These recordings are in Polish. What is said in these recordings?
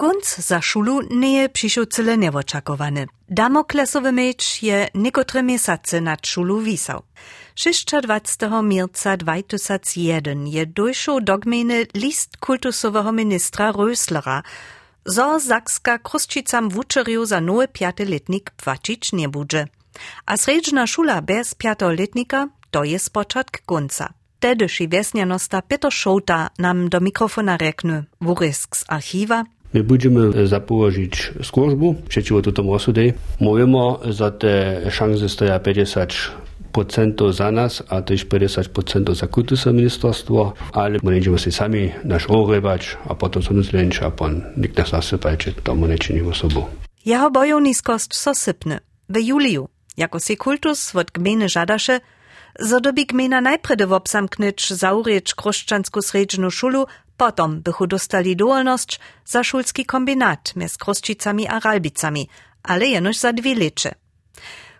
Gunc za szulu nie je przyszł cyle nieoczakowany. Damoklesowy miecz je niekotre miesiące nad szulu wisał. 26. marca 2001 je dojszł do gminy list kultusowego ministra Röslera, zo Zakska kruszczycam wuczeriu za nowy piateletnik płacić nie budże. A sredźna szula bez piatoletnika to je spoczatk gunca. Tedyszy wiesnianosta Peter Szota nam do mikrofona reknu, wurysk z archiwa, My będziemy zapołożyć służbu przeciwko temu osudzie. Mówimy, że te szanse stoją 50% za nas, a też 50% za kulturne ministerstwo, ale my będziemy się sami nasz ogrywać, a potem nas lęcz, a pan nikt nas nasypać, to my nie czynimy sobą. Jeho bojowniskost so. W juliu, jako si kultus od gminy żadasze, zodobi gmina najpredy wobsamknyć zaurieć kruszczansku sredźnu szulu, potom bychu dostali dowolność za szulski kombinat między Kruszczycami a Ralbicami, ale jenoż za dwie lecze.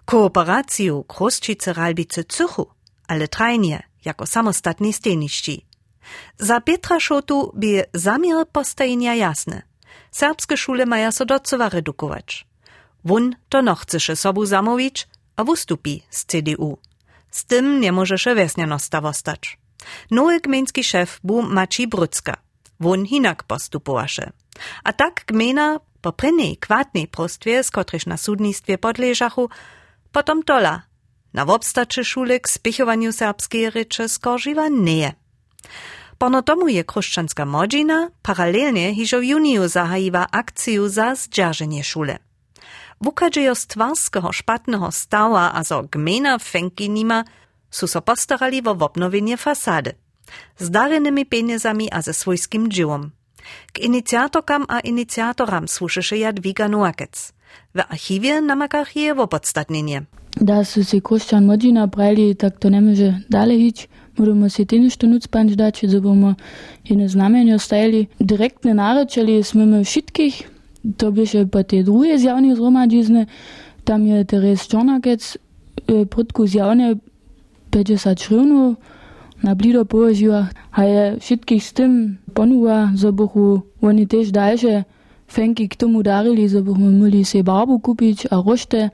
Kooperaciju Kruszczycy Ralbicy Cychu, ale trajnie, jako samostatni steniści. Za Petra Szotu by zamiar postajenia jasne. Serbskie szule mają so docowa redukować. Wun to no chceše sobu zamówić, a wustupi z CDU. Z tym nie może się wiesnianosta wostać. Nowy gmiński szef był Maciej Brucka. Won hinak postupowaše. A tak gmina po prynnej kwatnej prostwie, z kotryż na sudnictwie podleżachu, potom tola. Na wobstaczy szule k spichowaniu serbskiej ryczy skoržiwa nie. Pono je kruszczanska modzina paralelnie hižo w juniu zahajiwa akciju za zdzierżenie szule. Wukadżejo stwarskiego szpatnego stała, a zo gmina fęki nima, su so postarali wo obnowienie fasady. Z darynymi pieniędzami a ze swojskim dziełom. K inicjatorkam a inicjatoram służysze Jadwiga Nuakec. W archiwie namakach je w podstatnienie. Da su si Kruščan Modžina brali, tak to ne može dalej ići. Moramo si ty nešto nuc panč dać, że bomo jene znamenja stajali. Direktne naročali smo my všetkých, to byše po tej druhej zjavnej zhromadizne, tam je Teres Čornakec, e, prudku zjavne 50 šrivnov na blido położyła, a je všetkých z tym ponúva, że buchu oni też dalsze fęki k tomu darili, że buchmy mogli si barbu kupić a rošte,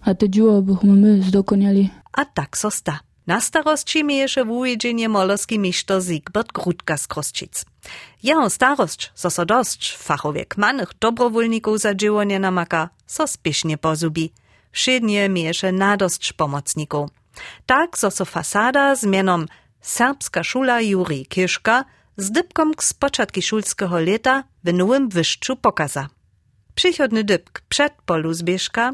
a te dziuło buchmy my. A tak so sta. Na starości mieješe wujedzienie molowski miszto Siegbert Grutka z Krosčic. Jeho starość, so so dość fachowiek manych dobrowolników za dziełonie namaka, so spiesznie pozubi. Wszednie mieješe nadość pomocników. Tak so so fasada z mianom Serbska szula Juri Kiszka z dybkom z początki szulskiego leta w nowym wyszczu pokaza. Przychodny dybk przed polu zbieżka,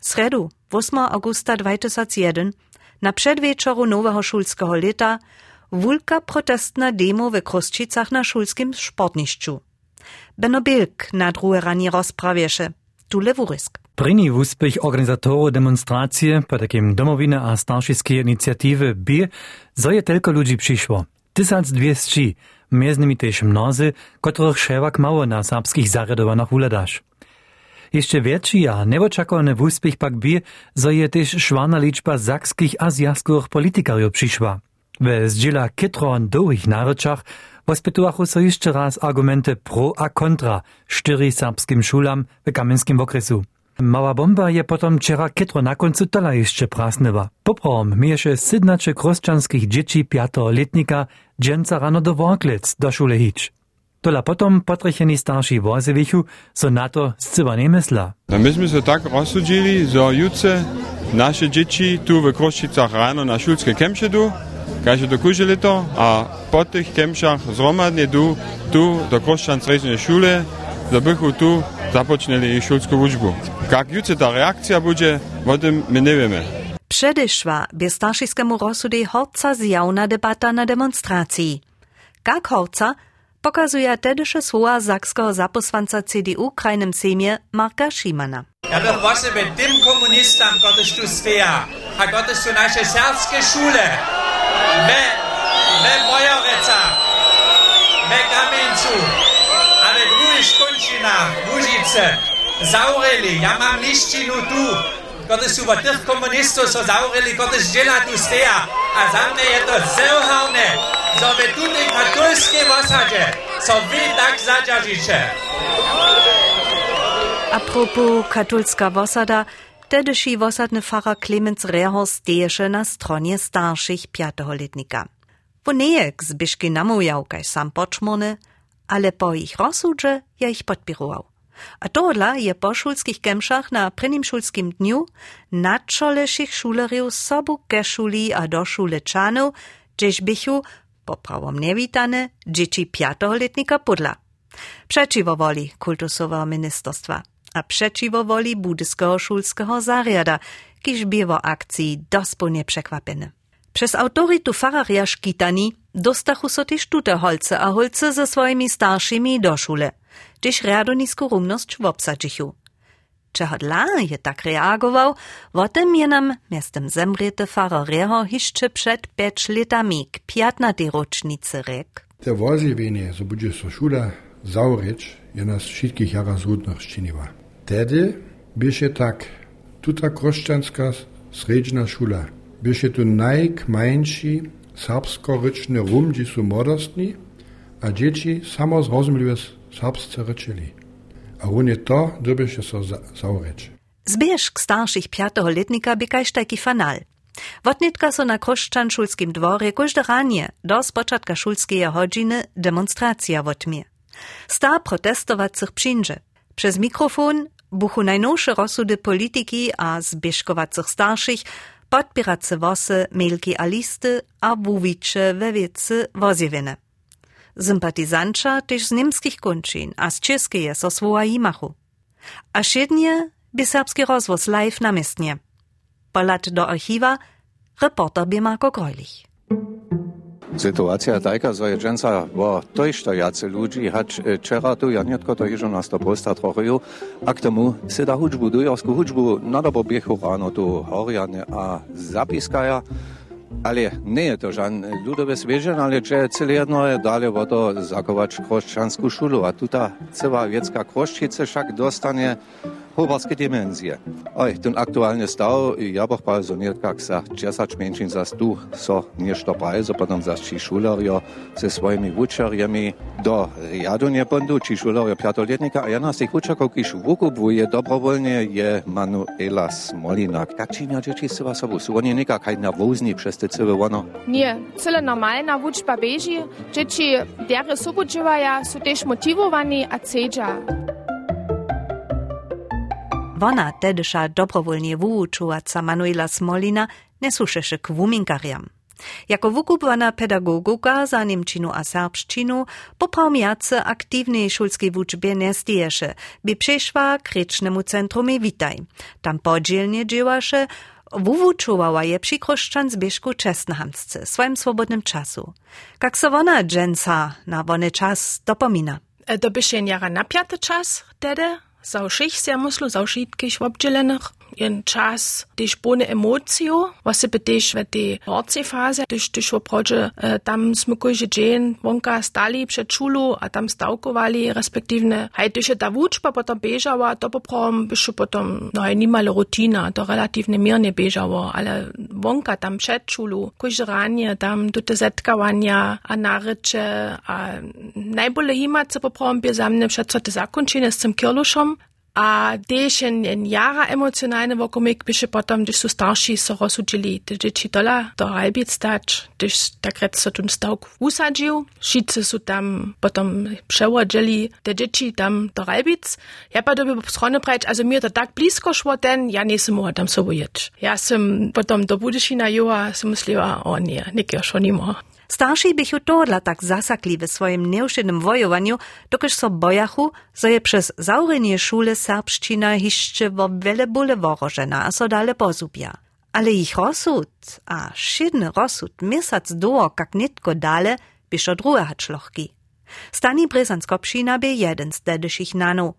sredu 8 augusta 2001 na przedwieczoru nowego szulskiego leta wulka protestna demo w Kruszczycach na szulskim sportniszczu. Beno Bilk na drugie ranie rozprawieše. Tu lewurysk. První úspech organizatorov demonstracije po takim domovine a staršinskej iniciatywy B, zo je telko ludzi przyszło. 1200, między nimi też mnozy, których szewak mało na serbskich zaredowanach uledasz. Jeszcze większy a nieoczekowany úspech pak B, zo też szwana liczba zakskich a zjazkowych politikarjów przyszła. We zdziela kitro an długich so jeszcze raz argumenty pro a kontra cztery serbskim szulam w kamienskim okresu. Mała bomba je potom wczera kitro na końcu tola jeszcze prasnywa. Poprom mieješe sydnacze kruszczanskich dzieci piatoletnika dżęca rano do Worklec do szule hić. Tola potom potrycheni starsi wozewichu so na to zcywa nie mysla. No myśmy się tak rozsudzili, że jutce nasze dzieci tu w Kruszczycach rano na szulskie kemsze du, każe do kuželito, a po tych kemšach zromadnie du, tu do Kruszczan srednje szule, da bychu tu započneli i šulsku učbu. Kak juce ta reakcja bude, o tym my nie wiemy. Przedeszła bez starszyskiemu rozsudy horca zjawna debata na demonstracji. Jak horca pokazuje tedysze słowa zakskiego zaposłanca CDU krajnym sejmie Marka Schimana. Ja doch was mit dem Kommunistam Gottes du steja, a Gottes du nasze serbskie szule. ve, ve Bojoveca, ve Kamencu, ale druhý škončina, Mužice, zaureli. Ja mám lištinu tu, ktoré sú vo tých komunistov so zaureli, ktoré žena tu steja. A za mňa je to zauhavné, že ve tutej katolskej osade, co vy tak zaťažíte. Apropos katolská osada, wosada, tedyszy wosadny Pfarrer Clemens Reher steješe na stronie starszych piatoholitnika. Wo nejek zbyszki namujał, kaj sam poczmony, ale po ich rozsudze ja ich podpirował. A tohle je po šulských kemšach na prvním šulským dniu na čoleších šuleriów sobu ke šuli a do šulečanov, gdzieś bychu, po pravom nevítane, dzieci piatoholetnika pudla. Przeciwo woli kultusowego ministerstwa, a przeciwo woli budyskiego szulskiego zariada, kiż biewo akcji dospełnie przekwapeny. Przez autoritu Fararia Szkitani dostachu so też tute holce a holce ze swoimi starszymi do szule – gdyż radonisku rumność w obsadzichu. Czego je tak reagował, o tym je nam miastem zemriete Faroreho jeszcze przed pięć latami k piętnatej rocznicy. Te wozjewienie, so będzie so szula zaureć, je nas wszystkich jara zrudnych czyniła. Tedy bysze tak tuta kroszczanska sredźna szula, bysze tu najkmańszy serbsko-ryczny rum, gdzie są młodostni, a dzieci samo zrozumieliwe serbsce. A on to, dobiše so za, zaureč. Zbieżk starszych piątego letnika by kaž taki fanal. Wotnitka so na Kroszczan-Szulskim dworze każde ranie do spoczadka szulskiej godziny demonstracja wotmie. Sta protestowacych przyjdzie. Przez mikrofon buchu najnowsze rozsudy polityki a zbieżkowacych starszych podpierace wosy, mailki a listy a wuwicze we wiecy wozjewiene. Sympatizanča też z niemskich končin a z českeje so svoja imachu. A šednie by serbski rozvoz live na miestnie. Polat do archiwa reporter by Marko Greulich. Sytuacja taka, że bo to jeszcze jacy ludzi, choć wczoraj tu ja nietko to jeżo nas to prosta trochę, a k temu się da hudżbu, dujorsku hudżbu, na dobo biechu rano tu horiane, a zapiskaja, ale nie je to żaden ludowy zwierzę, ale że cyle jedno je dalej o to zakować chrześcijańską szulu, a tutaj cała wiecka kroszczyca wszak dostanie Hrvatske dimenzije. Oj, ten aktualni stav ja boh pa razumel, kak sa česač menšin zas tu so nešto prajzo, pa nam zašči šularjo se svojimi vučarjami do riadunje pondu, či šularjo pjatoletnika, a jedna z tih vučakov, ki šu vukupuje dobrovoljne, je Manuela Smolina. Kak činja dječi se vas ovu? Su oni nekak kaj navozni přes te cele ono? Nie, cele normalna vučba beži, dječi derje sobučevaja, su tež motivovani a cedža. Wona tedyša dobrowolnie wuučovaca Manuela Smolina ne sušeše k. Jako wukubwana pedagoguka za Niemčinu a serbščinu poprawmiace aktywnej szulskiej wuczbie nie by przeszła k rycznemu centrumie Witaj. Tam podzielnie dziełaše, wuwučowała je przy kroszczan zbieżku Czesnahamsce, swoim swobodnym czasu. Jak wona dżęca na wony czas dopomina. To byś jara na piaty czas, tedy? Sauših sehr muslo zaušit ke švab dželenih. Jen čas, když bune emocijo, was se betež v tej horcej faze, když když oproče, tam smo kojže džen vonka stali před šulu a tam stavkovali, respektivne, haj, když je ta vučba potom bežava, to poprom byšu potom, no je nimale rutina, to relativne mirne bežavo, ale vonka tam před šulu, kojže ranje, tam tute zetkavanja a nareče, a najbolje imat se poprom bi za mne před co te zakončine a też en jara emocjonalny wokół mnie się potem, gdyż są starsi, so rozsudzili, gdyż dzieci dola do halbiec stać, gdyż tak rec so ten stałk usadził, wszyscy są tam potem przełodzili, te dzieci tam do halbiec. Ja pa doby strony brać, also mir to tak blisko szło ten, ja nie sam mogła tam sobie jeć. Ja sam potem do Budyszina jęła, sam myślała, o nie, nikt już nie mogła. Starsi bychu tohle tak zasakli w swoim nieuszydnym wojowaniu, dokaż so bojachu, że je przez zaurenie szule serbszczyna jeszcze wo wiele bóle worożena, a so dale pozubia. Ale ich rozsud, a szydny rozsud, miesiąc do, jak nitko dale, byś od druhe haczlochki. Stani Brezanskopšina by jeden z dedešich nanów,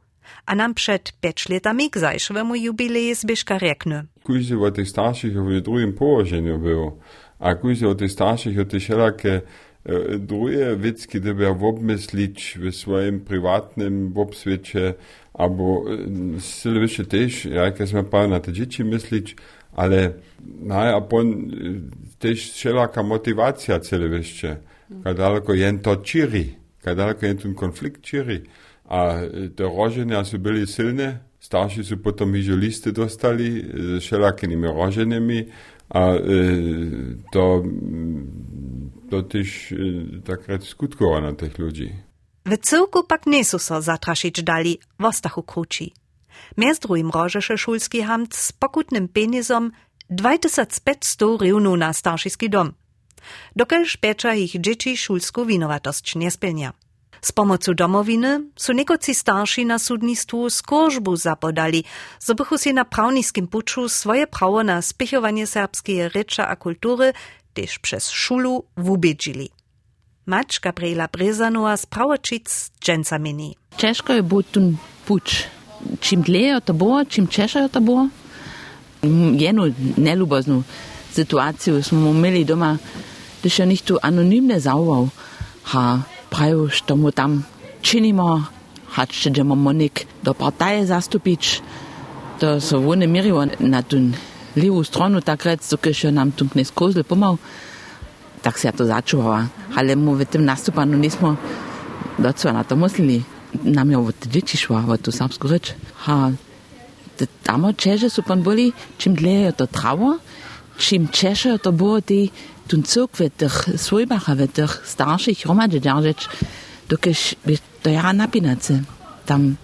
a nam przed pięć latami k zajszowemu jubileju zbyszka reknę. Kuź o tych starszych w drugim położeniu było. akuzi Autistachig und eh, die Schellacker druje Witzki, der wer wobmeslič v svojem privatnem wobsveče, abo eh, sile više tež, rajka smo pa na težiči mislič, ale naj apon eh, tež šelaka motivacija cele vešče, kaj daleko jen to čiri, kaj daleko jen ten konflikt čiri, a te roženja so bili silne, starši so potom i liste dostali z šelakinimi roženjami, a e, to, to też e, takrat skutkowa na tych ludzi. W cyrku pak nesu so zatraszyć dali w ostachu kruci. Między drugim rożesze szulski hamt z pokutnym penizom 2500 riunu na starszyski dom. Dokelż pecza ich dzieci szulsku winowatość nie spełnia. Z pomocą domowiny są niekoci starsi na sudnictwu skorzbu zapodali, zo bychu się na prawniskim puczu swoje prawo na spichowanie serbskiej rzeczy a kultury też przez szulu wubiedzili. Mać Gabriela Brezanowa z Prawočic dżęca mini. Ciężko je było ten pucz. Czym dleje to było, czym ciężej to było. Jedną nelubozną sytuację smo mieli doma, gdyż ja nicht tu anonimne zauwał, ha prav, što mu tam činimo, hač, če imamo nek do partaje zastupič, da se oni mirijo na tu levo stran, takrat so, ki še nam tu ne skozli pomal, tako se je to začuvalo. Ali mu v tem nastopanju nismo docela na to mislili, nam je v teči šlo, v to samsko reč. Ha, tam čeže so pa bili, čim dlje je to travo, čim češejo to bo ti. Te tun cyrk w tych swojbach, w tych starszych gromadzi dzierżyć, dokiż by to jara napinacy. Tam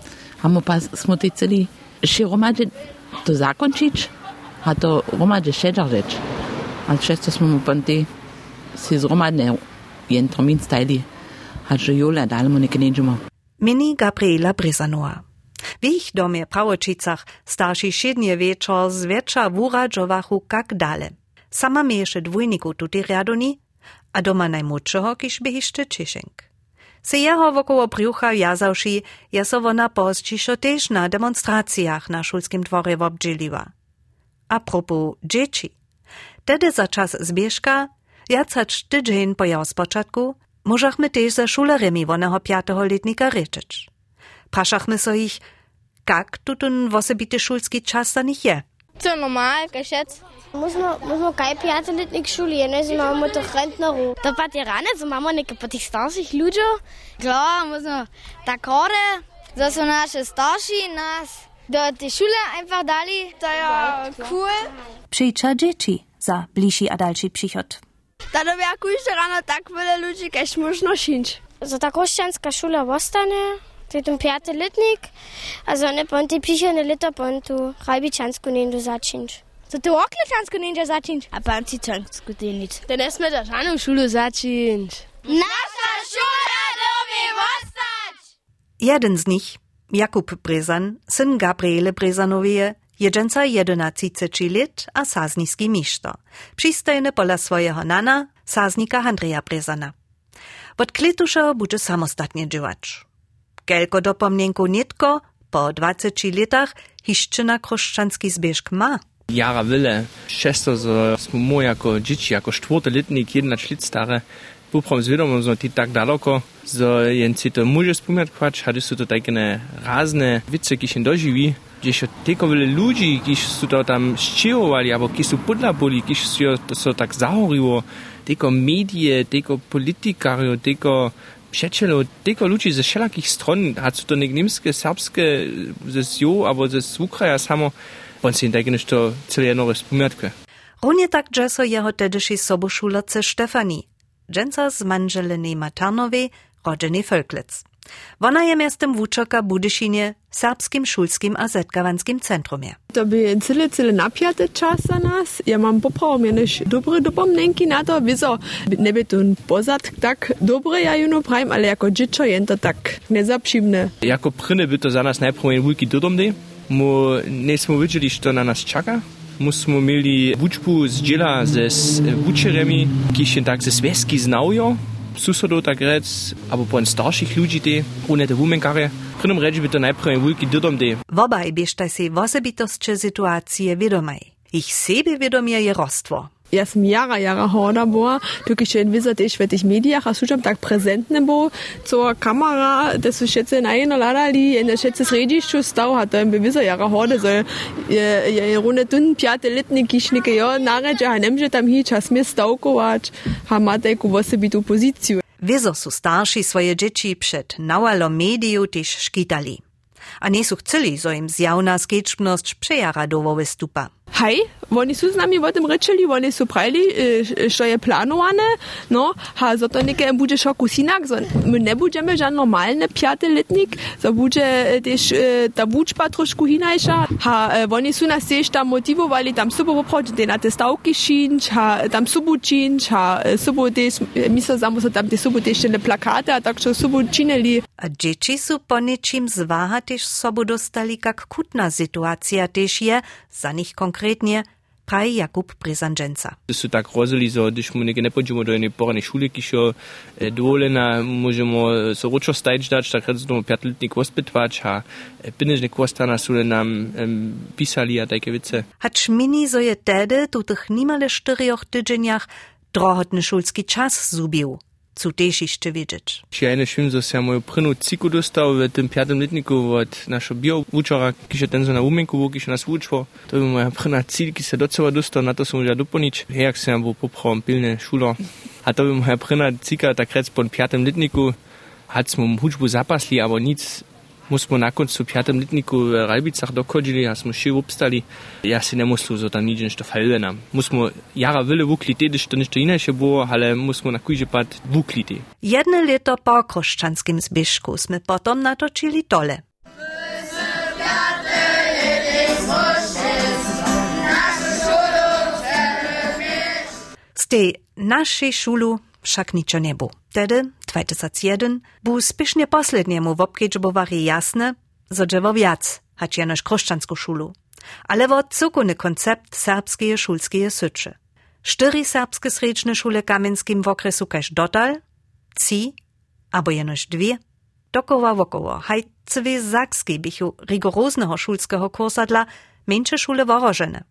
mamy pas smuty celi, się gromadzi to zakończyć, a to gromadzi się dzierżyć. Ale często smo mu ponty si zromadne jen termin stajli, a że jule dalej mu nie kniedzimy. Mini Gabriela Brizanoa. W ich domie Prawočicach starsi siednie wieczor z wiecza wuradżowachu kak dale. Sama mieješe dwójniku tuty riadoni, a doma najmłodszego kiż by jeszcze Cieszynk. Se jeho wokoło brjucha jazałszy, ja so wona pozdzišo też na demonstracjach na szulskim dworze wobdźiliła. A propos dzieci. Tedy za czas zbieżka, jacać tydzień po jeho spoczatku, możachmy też za szulerami wonego piatego letnika ryczyć. Praszachmy so ich, kak tutun wosebity szulski czas za nich je. Zo normal, geschätzt. Muss man, muss man kaj prijateljiti nek šoli, ne znamo to rentnaru. To pa ti rane, so imamo nekaj pakistanskih ljudi, glava, možno takore, da so naše starši nas do te šole einfach dali, to je ja. cool. Priča dječi za bližji a daljši prihod. Da dobi ako išče rano tako veliko ljudi, kaj možno šinč. Za tako ščenska šola ostane. Ten piaty letnik, a za ne pon te přišene leta pon tu rajbičansku nendu začinč. Za ty oklečansku nendu začinč. A pan ti čansku tenič. Da ne sme da žanu šulu začinč. Nasza szula lubi ostać! Jeden z nich, Jakub Brezan, syn Gabriele Brezanowie, jedzenca 11 lat a sazniski miszto. Przystojny pola swojego nana, saznika Andrzeja Brezana. Od kletusza będzie samostatnie działać. Kelko do pomnienku nitko, po 20 latach, hiszczyna chrześcijański zbieżk ma. Jara często so smo mu jako dzieci, jako czwartoletnik, 11 lat stare, poprom zwiadomom, że ty tak daleko, że jen si to może spomiatkować, a są to takie razne. Wice, które się dożywi, gdzie się tylko wiele ludzi, którzy są to tam albo którzy są podlapoli, którzy się to so tak zahoriło, tylko medie, tylko politikario, tylko przyjacielu, tylko ludzi ze wszelakich stron, a są to nie niemskie, serbskie, ze Sjo, albo ze Ukraja samo, on się tak nešto celé jedno spomiatkę. Runie tak dżeso jeho tedyszy soboszulerce Stefani, dżęca z manżeliny Matarnowej, rodziny Völklitz. Wona je miastem wuczaka Budyszynie, serbskim, szulskim a zetkawanskim centrumie. To by cyle, cyle napiaty czas za nas. Ja mam poprawę, niż dobre dopomnienki na to. Wieso, nie by ten pozad tak dobre, ja juno prajem, ale jako dziecko jest to tak nezapřímne. Jako pryny by to za nas najpierw jeden wielki dodom Mu nie smo widzieli, co na nas czeka. Musimy mieli wuczbu z dziela ze wuczerami, którzy się tak ze swieski znają. Susodov tak rec, albo po starších ľudí te, one te wumenkare. Prvom reči by to najprv veľký dodom te. Wobaj biežta si wosebitostče situácie vedomaj. Ich sebevedomie je rostvo. Ja sam jara, jara horda była, tylko się widzę też w tych mediach, a słucham tak prezentne było, co kamera, to są wszyscy na jedno ladali, i na wszyscy središću stał, a to by widzę jara horda, że je, je runde tun piate letni kišnike, jo, naređa, a nemže tam hić, a smije stavkovač, a ma taku osebitu poziciju. Wieso su starsi swoje dzieci przed nawalom mediu też szkitali. A nie su chceli, zo im zjawna sketchbność przejara do wystupa. Hej, oni su z nami o tym rečeli, oni su prajli, što je planowane, no, ha, za to neke bude šoku sinak, so, my ne budeme žan normalne pjate letnik, so bude też ta vučba trošku hinajša, ha, oni su nas też tam motivovali, tam subo poproči, te na te stavki šinč, ha, tam subo činč, ha, subo też, misle samo so tam te subo też te plakate, a tak što subo činili. A dzieci su po ničim zwaha też sobu dostali, kak kutna sytuacja też je, za nich konkretnie, praje Jakub Brezandženca. To su tak rozili, so, když mu nekaj ne pođemo do jedne porane šule, ki e, dovoljena, možemo so ročo stajč dać, tak recimo pjatletnik ospitvač, a e, pinežne kvostana su nam um, pisali a tajke vice. Hač mini so je tedy tutych nimale štyrioch tydženjach drohotny šulski čas zubił. Cu też jeszcze wiedzieć. Ja nie wiem, że ja moją prynu ciku dostał w tym piątym letniku od naszego bio-uczora, kiedy ten na umienku kiedy nas uczył. To by moja pryna cil, kiedy się do cała dostał, na to są ja doponić. Jak się był poprał pilny szulo. A to by moja pryna cika, tak rec po piątym letniku, hat mu huczbu zapasli, aber nic musimy na końcu piątym letniku w Rajbicach dochodzili, a smo się obstali. Ja się nie muslu, że tam nic nie fajle nam. Musimy jara wiele wukli, tedy to ništo inače było, ale musimy na kujże pad wukli. Jedne leto po kroszczanskim zbyszku sme potom natočili tole. Z tej naszej szulu však ničo nebu. Tedy, 2001, bu spišne posledniemu w obkedžbovary jasne, zo dževo viac, hač jenož kroščansku šulu. Ale wo cukony koncept serbskie szulskie syczy. Sztyri serbskie srečne szule kamenskim w okresu dotal, ci, abo jenož dwie, dokoła wokoło, haj cwie zakskiej bichu rigoroznego szulskiego kursadla, mniejsze szule worożene.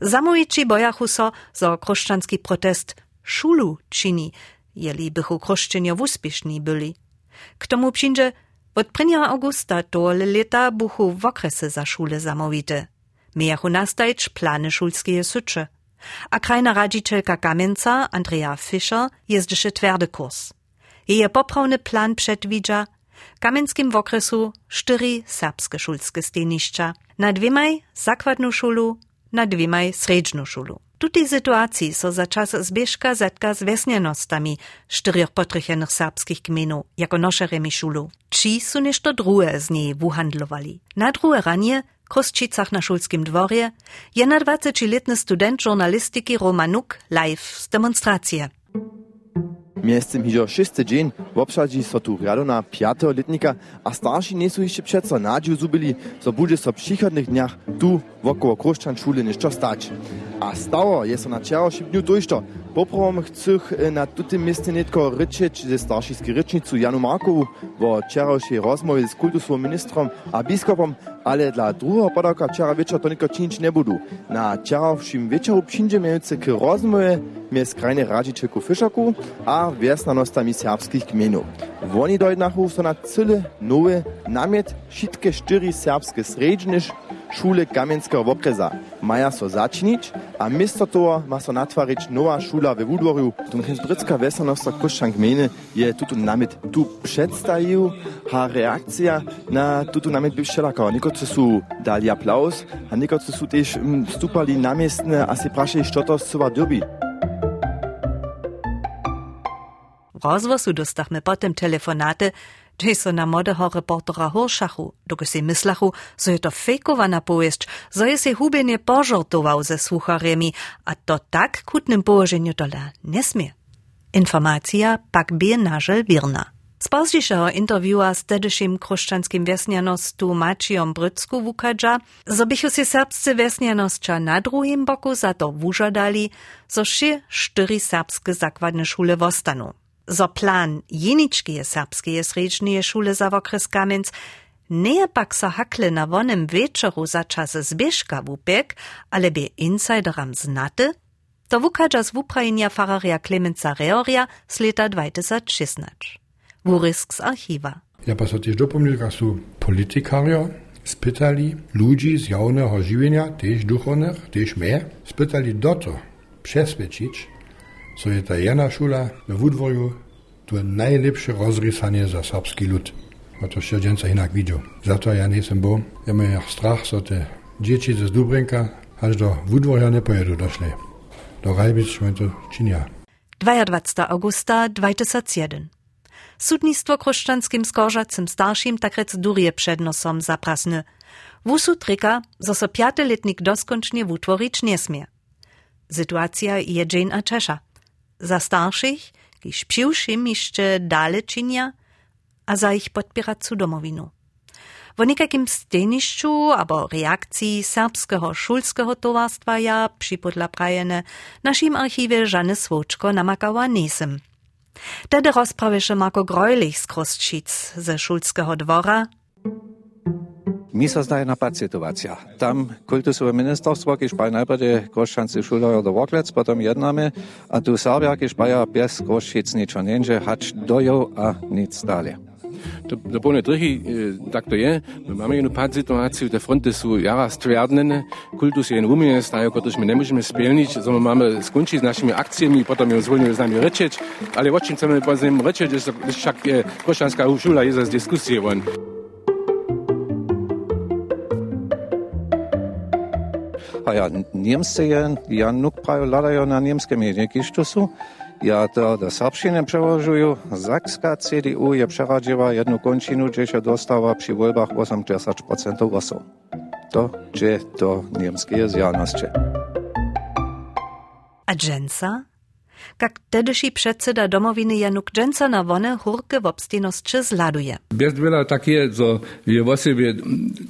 Zamujči bojachu so, zo kroščanski protest szulu čini, jeli bychu kroščenjo wuspiešni byli. K tomu przyjdzie, od 1. augusta to leta buchu w okresy za szule zamówite. Miachu nastajć plany szulskie sycze. A krajna radzicielka Kamenca, Andrea Fischer, jezdysze twardy kurs. Jej poprawny plan przedwidza Kamenskim w okresu cztery serbskie szulskie steniszcza, na dwiemaj zakładną szulu, na dwiemaj sredźną szulu. Tej sytuacji so za czas zbieżka zetka z wiesnianostami czterech potrychenych serbskich gminów, jako noszeremi szulu. Ci su nešto druhe z niej wuhandlowali. Na druhe ranie Kruszczycach na Szulskim dworze, je na 20-letny student żurnalistyki Romanuk live z demonstracije. Miestem hižo šeste dzień w obszadzi so tu radona piatego letnika, a starsi nie są jeszcze przeco nadziu zubili, so bude so w przychodnych dniach tu wokoło Kruszczan szule ništo stać. A stało jest so na czerošim dniu dojšto. Poprawom chcych na tutym miejscu netko ryczeć ze starszyskiej rycznicu Janu Markowu wo czerošej rozmowie z kultusowym ministrom a biskupom, ale dla drugiego podawka wczoraj wieczór to niko czynić nie budu. Na czerošim wieczoru przyjdziemy k rozmowie między krajnej radzicielku Fiszaku a wiesnanostami serbskich gminów. Oni dojnachu so na cyle nowy namiet wszystkie cztery serbskie sredźnisz szule Kamienskiego Wokreza maja so zaczynić, a misto toho ma so natwarić nowa szula we Wudworju. Tunkensbrycka wiesnanosta Koszczan gminy je tutu namiet tu przedstawił, a reakcja na tutu namiet by. Niekotrzy su dali aplauz, a niekotrzy su też stupali namiestne, a si praszej, co to z dobi. Rozwosu dostachmy potem telefonaty, że so na młodego reportera Horszachu, doko si myślachu, so je to fejkowana powieść, so je si hubienie pożartował ze słucharemi, a to tak kutnym położeniu dola nie smie. Informacja pak bie nażel wirna. Z pozdziejszego interviewa z tedyszym kruszczanskim wiesnianostu Maciejom Brycku wukadża, zo bychu si serbscy wiesnianosća na drugim boku za to wużadali, zo še štyri serbskie zakładne szule wostanu. Zo plan jeničkije serbskije srečnije šule za okres Kamenc nie pak so hakle na wonem wieczoru za czas zbieżka wupek, ale by insideram znate, to wukadża z wuprajenia fararia Klemenca Reoria z leta 2016. Wurisk z archiwa. Ja pa so że są politikario, spytali ludzi z jawnego żywienia, też duchownych, też mnie, spytali do to przesvědčić, co je ta jedna szula we Wudwoju to je najlepsze rozrysanie za serbski lud. A to się inak widział. Zato ja nie jestem bo, ja jak strach, że te dzieci ze Dubrinka aż do Wudwoja nie pojedu doszli. Do Rajbic to czynia. 22. augusta 2001. Sudnictwo kruszczanskim skorzacym starszym tak rec durje przed nosom zaprasny. Wusud ryka, zo so piateletnik doskoncznie wutworić nie smie. Sytuacja je Jane a Czesza. Za starszych, kiż piłszym jeszcze dale czynia, a za ich podpierać cu domowinu. W nikakim stenišću abo reakcji serbskiego szulskiego towarstwa ja przypodla prajene naszym archiwie Żany Swoczko namakała nisem. Tedy rozprawisze Marko Grojlich z Krostšic ze szulskiego dwora. Mi se zdaje napad situacja. Tam kultusowe ministerstwo, kiż baj najpierw koszczancy szulojo do Woklec, potem jednamy, a tu Serbia, kiż baja bez Koszčic niczo nie, hacz dojo, a nic dalej. To, bolo trichy, tak to je. My máme jednu pad situáciu, tie fronty sú jara striadnené, kultus je umie, stajú, ktoré my nemôžeme spielniť, so my máme skončiť s našimi akciami, potom ju zvoľňujú s nami rečiť, ale o čím chceme s ním rečiť, že však je košanská šula je z diskusie von. A ja, Niemcy je, ja nuk prajo ladajo na kiż to sú. Ja to do serbščiny přeložuju. Zakska CDU je přeradziła jednu končinu, že się dostała przy voľbách 80% głosów. To, že to niemskie zjavnosti. A dżęca? Jak tedyszy przedseda domowiny Januk Dżęca na wonę hurkę w obstojności zladuje. Bez wiele tak jest, że je w sobie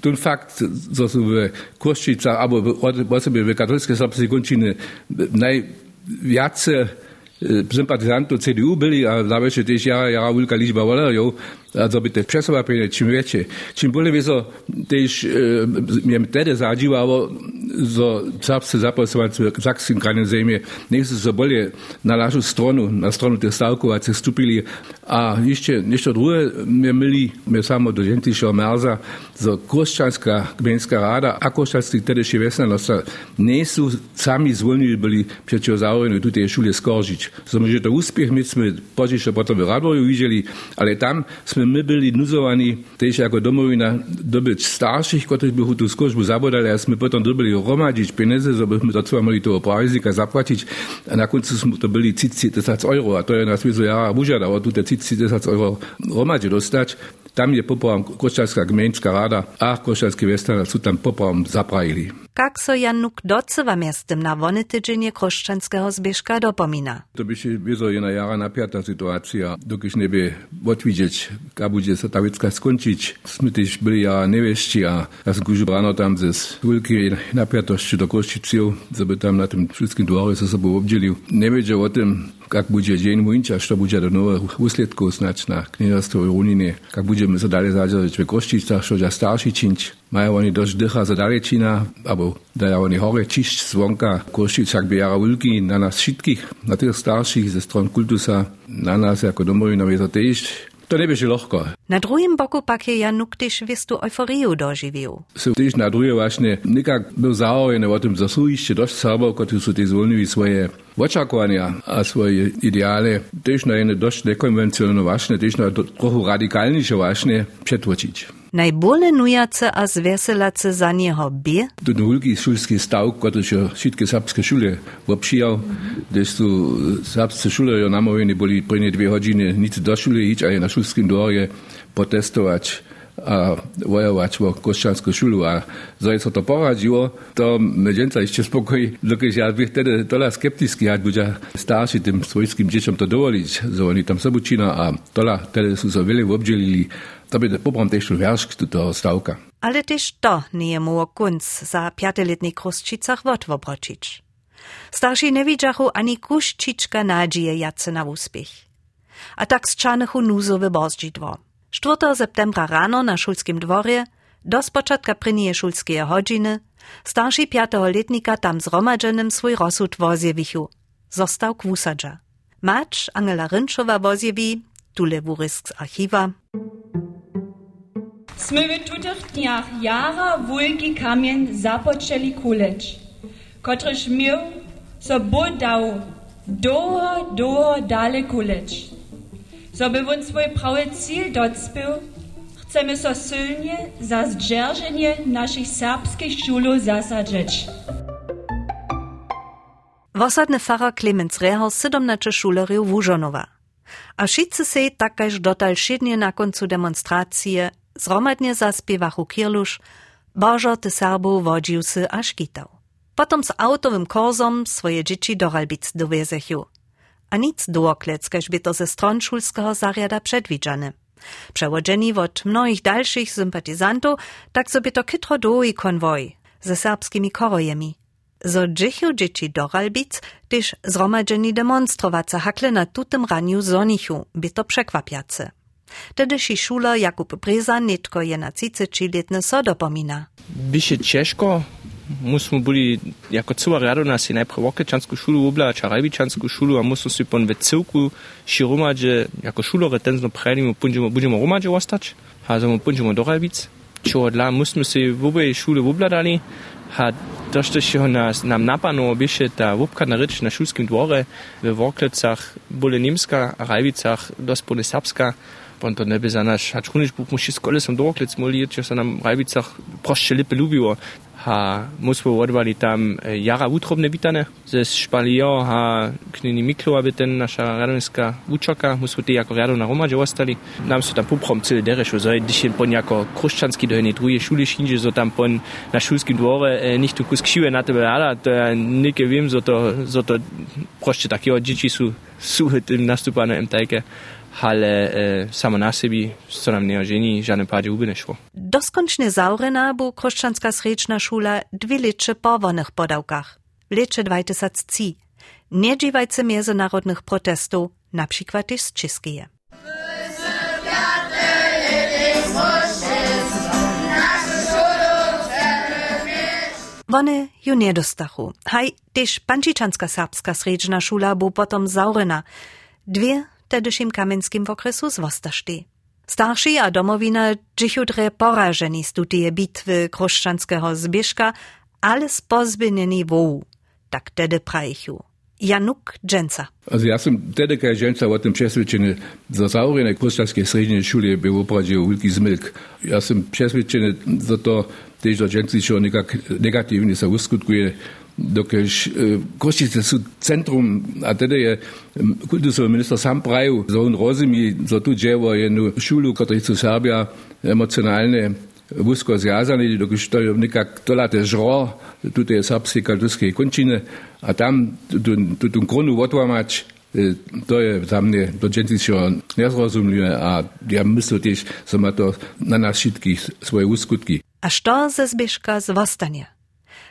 ten fakt, że są w Koszczycach albo w sobie w katolickiej serbskiej kończyny Euh, Sympathisanten der CDU, Billy, euh, da möchte ich ja, ja, Ulka Lichbauer, jo, zabytek. Překvapenie, čím väčšie. Čím Bulivizo tiež e, eh, tedy zažívalo, zo zapse zaposlovancu zaksinkané zemie, nech sa bolje na našu stranu, na stranu tých stavkovacie vstúpili. A ešte niečo druhé, my mili, my samo do Žentišho Merza, zo Koščanská kmenská ráda a koščanský tedyši vesnanosť nie sú sami zvolnili byli prečo zaujení tu tej šule skoržiť. Som, že to úspech, my sme požišť potom v Radvoju videli, ale tam sme my byli nuzowani też jako domowina dobyć starszych, którzy by tu skożbu zabodali, a sme potem dobili gromadzić pieniądze, żebyśmy to trzeba mogli toho prajzika zapłacić, a na końcu sme to byli 30 tysiąc euro, a to je nas wiedzą jara bužiadało, tu te 30 tysiąc euro gromadzi dostać. Tam je popravom Koščanska gmejnska rada a Koščanski Vestana su tam popravom zapravili. Kak so Januk docewa miastem na wony tydzienie Kroszczanskiego zbieżka dopomina? To by się wiezo jedna jara napiata sytuacja, dokiż nie by odwidzieć, jak będzie ta wiecka skończyć. My też byli jara niewieści, a ja sam kurzu rano tam ze wielkiej napiatości do Koszczyców, żeby tam na tym wszystkim dworze ze sobą obdzielił. Nie wiedział o tym, Kak bude deň Munča, što bude do nového úsledku značná knižastvo Runine, kak budeme sa dalej zažívať v Koščicách, što ja starší činč. Majú oni dosť dlhá zadalečina, alebo dajú oni hore čišť zvonka. Koščicak biara veľký na nás všetkých, na tých starších ze stron kultusa, na nás ako domovinovi to tiež To ne bi že lahko. Na drugim boku pak je Januk tež vistu euforiju doživel. Se tež na druge vašne nekak bil zaojen o tem, da so išče došli sabo, kot so ti izvolnili svoje očakovanja, a svoje ideale, tež na ene došli nekonvencionalno vašne, tež na trochu radikalnejše vašne, pretvočič. Najbole nujace a zweselace za niego bie? To ten wielki szulski staw, który się wszystkie serbskie szule obszyjał, gdyż tu serbskie szule namówieni byli prynnie dwie godziny nic do szule iść, a na szulskim dworze protestować a wojować o a zanim to poradziło, to medzieńca jeszcze spokoj, dokąd ja bych wtedy tola skeptycki, jak będzie starszy tym swojskim dzieciom to dowolić, że oni tam sobie czyna, a tola wtedy są so to by poprom też wiersz do toho stawka. Ale też to nie mu kunc za piateletni Kruszczycach wotwobroczyć. Starsi nie widziachu ani kuszczyczka nadzieje jace na uspiech. A tak z czarnychu nuzowy bozdźidwo. 4. septembra rano na Szulskim dworze, do spoczętka prynie szulskie godziny, starszy piętoletnika tam zromadzenym swój rozsud wozjewichu. Został kwusadża. Macz Angela Rynszowa wozjewi, tule wurysk z archiwa. Sme w tutych dniach jara wulki kamień zapoczęli kuleć, kotryż miał so budał doho, doho dale kuleć. so by on swój prawy cíl docpił, chcemy so silnie za zdrzerżenie naszych serbskich szulów zasadzić. Wosadny Pfarrer Clemens Rehaus 17 šulerjev Vužonova. A šice se takaž dotal šednje na koncu demonstracije zromadnie zaspiewachu Kirlusz, Bożo ty Serbu wodził sy aż kitał. Potom z autowym korzom swoje dzieci do Ralbic dowiezechu. A nic dooklec, kaž by to ze stron szulskiego zariada przedwidziane. Przewodzeni od mnogich dalszych sympatizantów, tak sobie to kytro i konwoj ze serbskimi korojemi. Zo džichu dzieci do Ralbic, tyż zromadzeni demonstrowaca hakle na tutym raniu zonichu, by to przekwapiace. Tedyši šuler Jakub Breza netko je na 30-letne so dopomina. Byše ciężko, musimy byli jako cała rada nas i najpierw Wokeczanską szulu ubla, a Rajbiczanską szulu, a musimy sobie pon w cyłku širumadže, jako šulore tenzno prejnimo, budemo, budemo romadže ostać, a zamo budemo do Rajbic. Čo dla musimy sobie w obie szule ubladali, a to, što się nas, nam napano, byše ta wupkana rycz na szulskim dworze, w Woklecach, bole Niemska, a Rajbicach, dospole Serbska, Ponto ne by za naš, ač kuniš buch muši s kolesom doklec moli, če se nam Rajbicach prošče lepe ljubiło. Ha, musimy odwali tam jara utrobne witane ze szpalijo, ha knini miklo, aby ten nasza radomska uczoka, musimy te jako rado na romadze ostali. Nam su tam poprom cyle dereš, zo je dzisiaj pon jako kruszczanski do jednej drugiej szuli szkindzie, zo tam pon na szulskim dworze e, nicht tu kus ksiwe na tebe ala, to ja nike wiem, zo to, zo to prošče takiego dzieci su, su tym nastupane im tajke ale e, samo na sebi, co nam nie ożeni, żadne padzie uby nie szło. Doskoncznie zaurena był Kroszczanska Srečna szula dwie lecze po wolnych podałkach. W lecze 2003. Nie dziwajce międzynarodnych protestów, na przykład też z czeskie. Wony ju nie dostachu. Haj, też Pančičanska serbska sredźna szula był potom zaurena. Dwie tedyšim kamenskim w okresu zwostašty. Starszy a domowina džichudre porażeni z tutije bitwy kruszczanskiego zbieżka, ale z pozbynieni wołu. Tak tedy prajichu. Januk Dżęca. Also ja sam tedy kaj Dżęca o tym przesvědčeny, za zaurene kruszczanskiej srednje szule był opradzie wielki zmilk. Ja sam przesvědčeny, za to też do Dżęcy się nekak negatywnie dokež e, Košice sú centrum, a teda je kultusový minister sám prajú, že on rozumí, že tu dževo jednu šulu, ktorý sú Serbia emocionálne wusko zjazany, dokež to je nekak tolate žro, tu je serbské kulturské končiny, a tam tu tu kronu odłamać, to je za mnie to džencičo nezrozumljive a ja myslím tiež, že má to na nás všetkých svoje úskutky. A što ze zbyška zwostanie?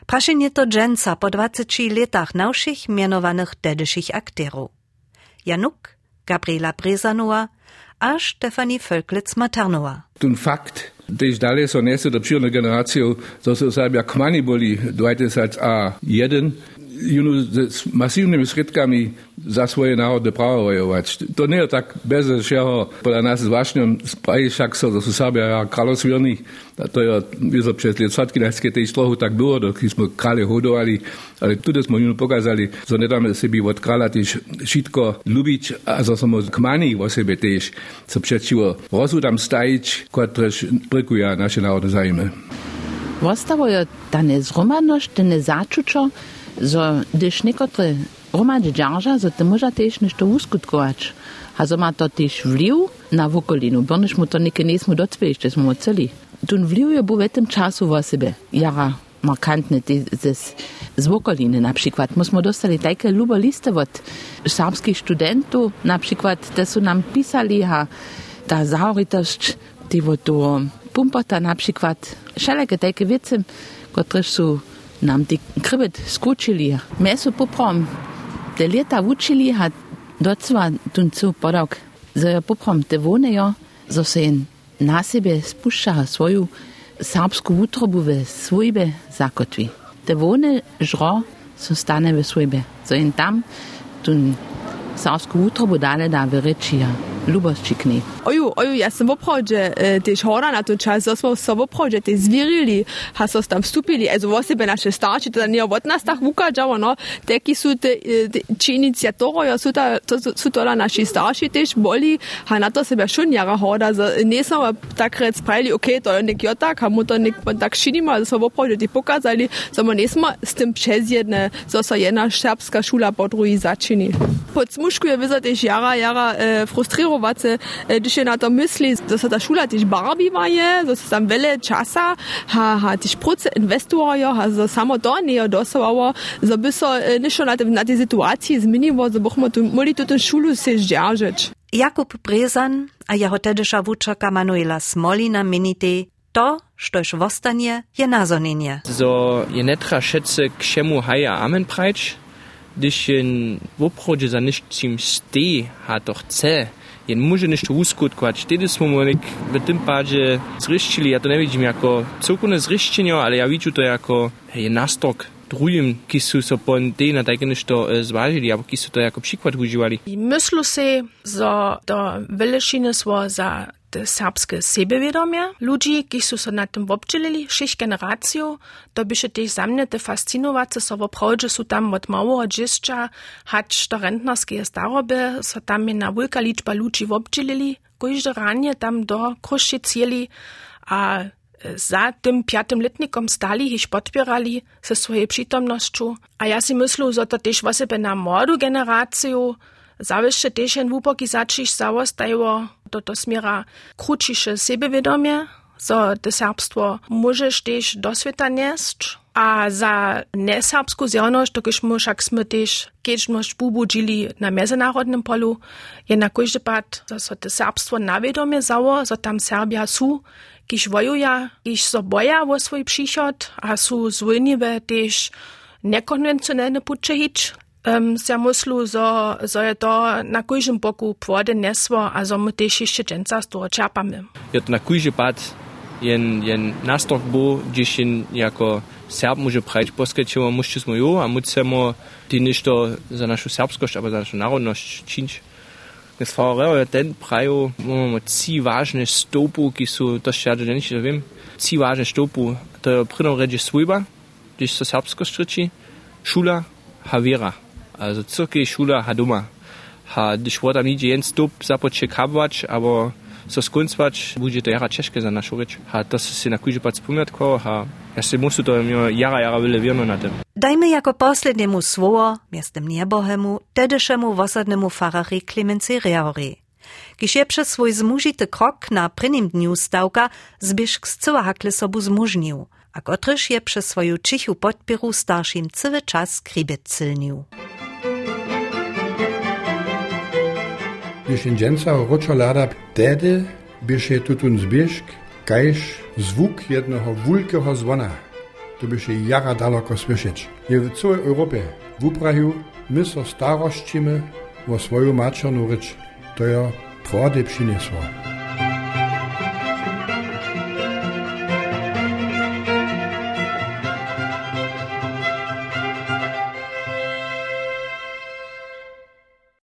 Praszenie to dżęca po 20 latach naszych mianowanych dedyszych akterów. Januk, Gabriela Brezanowa a Stefanie Völklitz-Maternowa. Ten fakt, też dalej są niestety do przyjemną generacją, to są sobie jak mani byli 2001, Junu s masívnymi skritkami za svoje národné právo bojovať. To nie je tak bez všeho, podľa nás zvláštnom spraje však so zo a kráľosviernych, to je vyzo přes let na tej slohu tak bylo, dokým sme krále hodovali, ale tude sme Junu pokázali, že nedáme sebi od kráľa tiež všetko ľubiť a zo som kmani o sebe tiež, co prečivo rozudám stajiť, ktoré prekuja naše národné zájme. Vostavo je ta nezromadnosť, ten nezačučo, за деш некотре ромач джанжа, за те можа теш нешто ускуткоач. А за мато теш влив на воколину. Бърнеш му то нека не сме доцвели, ще сме оцели. Тун влив ја буветен часу во себе. Јара маркантне ти зес звоколине, напшикват. Мо смо достали тајка луба листа вот сарбски студенту, напшикват, те су нам писали ха та зауритост ти во ту пумпата, напшикват. Шалека тајка вецем, котреш су... Су nam ti kribet skučili. Meso poprom, te leta učili, ha docva tuncu podok. Za poprom te vonejo, zo se jen na sebe spušča svoju serbsku utrobu v svojbe zakotvi. Te vone žro so stane v svojbe. Zo jen tam tun serbsku utrobu dale da v rečija, Ljubosčikni. Oju, oju, ja sam opođe eh, tež hora na to čas, da smo sobo opođe te zvirili, ha so tam vstupili, ezo vo sebe naše starči, teda nije od nas tak ukađalo, no, teki su te, te eh, činicija toga, su, ta, to, su tola naši starši tež boli, ha na to sebe šun jara hoda, ne smo takrat spravili, ok, to je nek jotak, ha mu to nek tak šinimo, da smo opođe ti pokazali, samo ne smo s tem čezjedne, so so jedna šerpska šula po drugi začini. Po cmušku je vizati jara, jara eh, frustriral e, když je na to myslí, že sa ta šula też barbiva je, že sa tam veľa časa, ha, ha, też proce investorio, ha, že samo to nie je dosovalo, že by so e, nišo na, na tej situácii zmenilo, že bochmo tu mohli túto šulu si zdržať. Jakub Brezan a jeho tedyša wuczaka Manuela Smolina minite to, štož vostanie, je nazonenie. So je netra šece k čemu haja amen prajč, když jen v obchodě za ničím stej, ha to chce, jen může nešto uskutkować. Wtedy jsme mu v tym pádě zrištili, ja to nevidím jako celkovné zrištění, ale ja vidím to jako je nastok drugim, ki so pon te na takie nešto zvažili, alebo ki su to jako przykład uživali. Myślę si, że to velešine svo za te serbskie sebevědomie ludzi, ki so na tym wobdźelili, šest generaciju, to by się też za mnie te fascinowace, so woprawdźe su tam od małego dziecka, hać do rentnarskie staroby, so tam je na wielka liczba ludzi wobdźelili, każde ranie tam do kruszcie cieli, a za tym piatym letnikom stali ich podpierali ze swojej przytomnością. A ja si myślę, że to też właśnie na młodą generację zawieszcze też jen wupoki zaczyć zawostało do to smiera krótsze sebewiadomie, że to serbstwo możesz też do świata nieść. A za neserbsku zjawność, to když my však sme też kiedyś bubudzili na międzynarodnym polu, je na każdy pad, że to serbstwo na wiadomie zało, że tam Serbia są, kiž wojuja, kiž so boja o svoj příchod a sú zvojnivé też nekonvencionálne puče hič. Um, se muslu, zo, zo je to na kujžem boku pvode nesvo, a zo mu teši še dženca sto čapame. Je to na kujži pad, jen, jen nastok bo, gdjež jen jako Serb može prać poskačevo, mušče smo jo, a mucemo ti nešto za našo serbskost, aber za našo narodnost činč. Das VRR je ten prajo, imamo ci važne stopu, ki so, to še jaz ne vem, ci važne stopu, to je prvo reči svojba, gdjež so serbskost reči, šula, havera. Also cirke šula, ha doma. Ha, voda mi jen stop započe kabvač, aber so skoncvač, bude to jara češke za našu reč. Ha, to se si na kujže pat spomnatko, ha, ja se musu to jara, jara vele vierno na tym. Dajmy jako posledniemu słowo, miastem niebohemu, tedyszemu wosadnemu fararii Clemency Reori. Kiż je przez swój zmużity krok na prynim dniu stałka zbieżk z cyła hakle sobu zmużnił, a kotryż je przez swoją cichu podpieru starszym cały czas kribet cylnił. Když inženca ročolada, tedy byše tutun zbieżk, kajž zvuk jednego wulkeho zvona. To by się jara daleko słyszeć. Je w całej Europie, w Uprahiu, my so starościmy o swoją maczerną rycz. To ja prawdę przyniosło.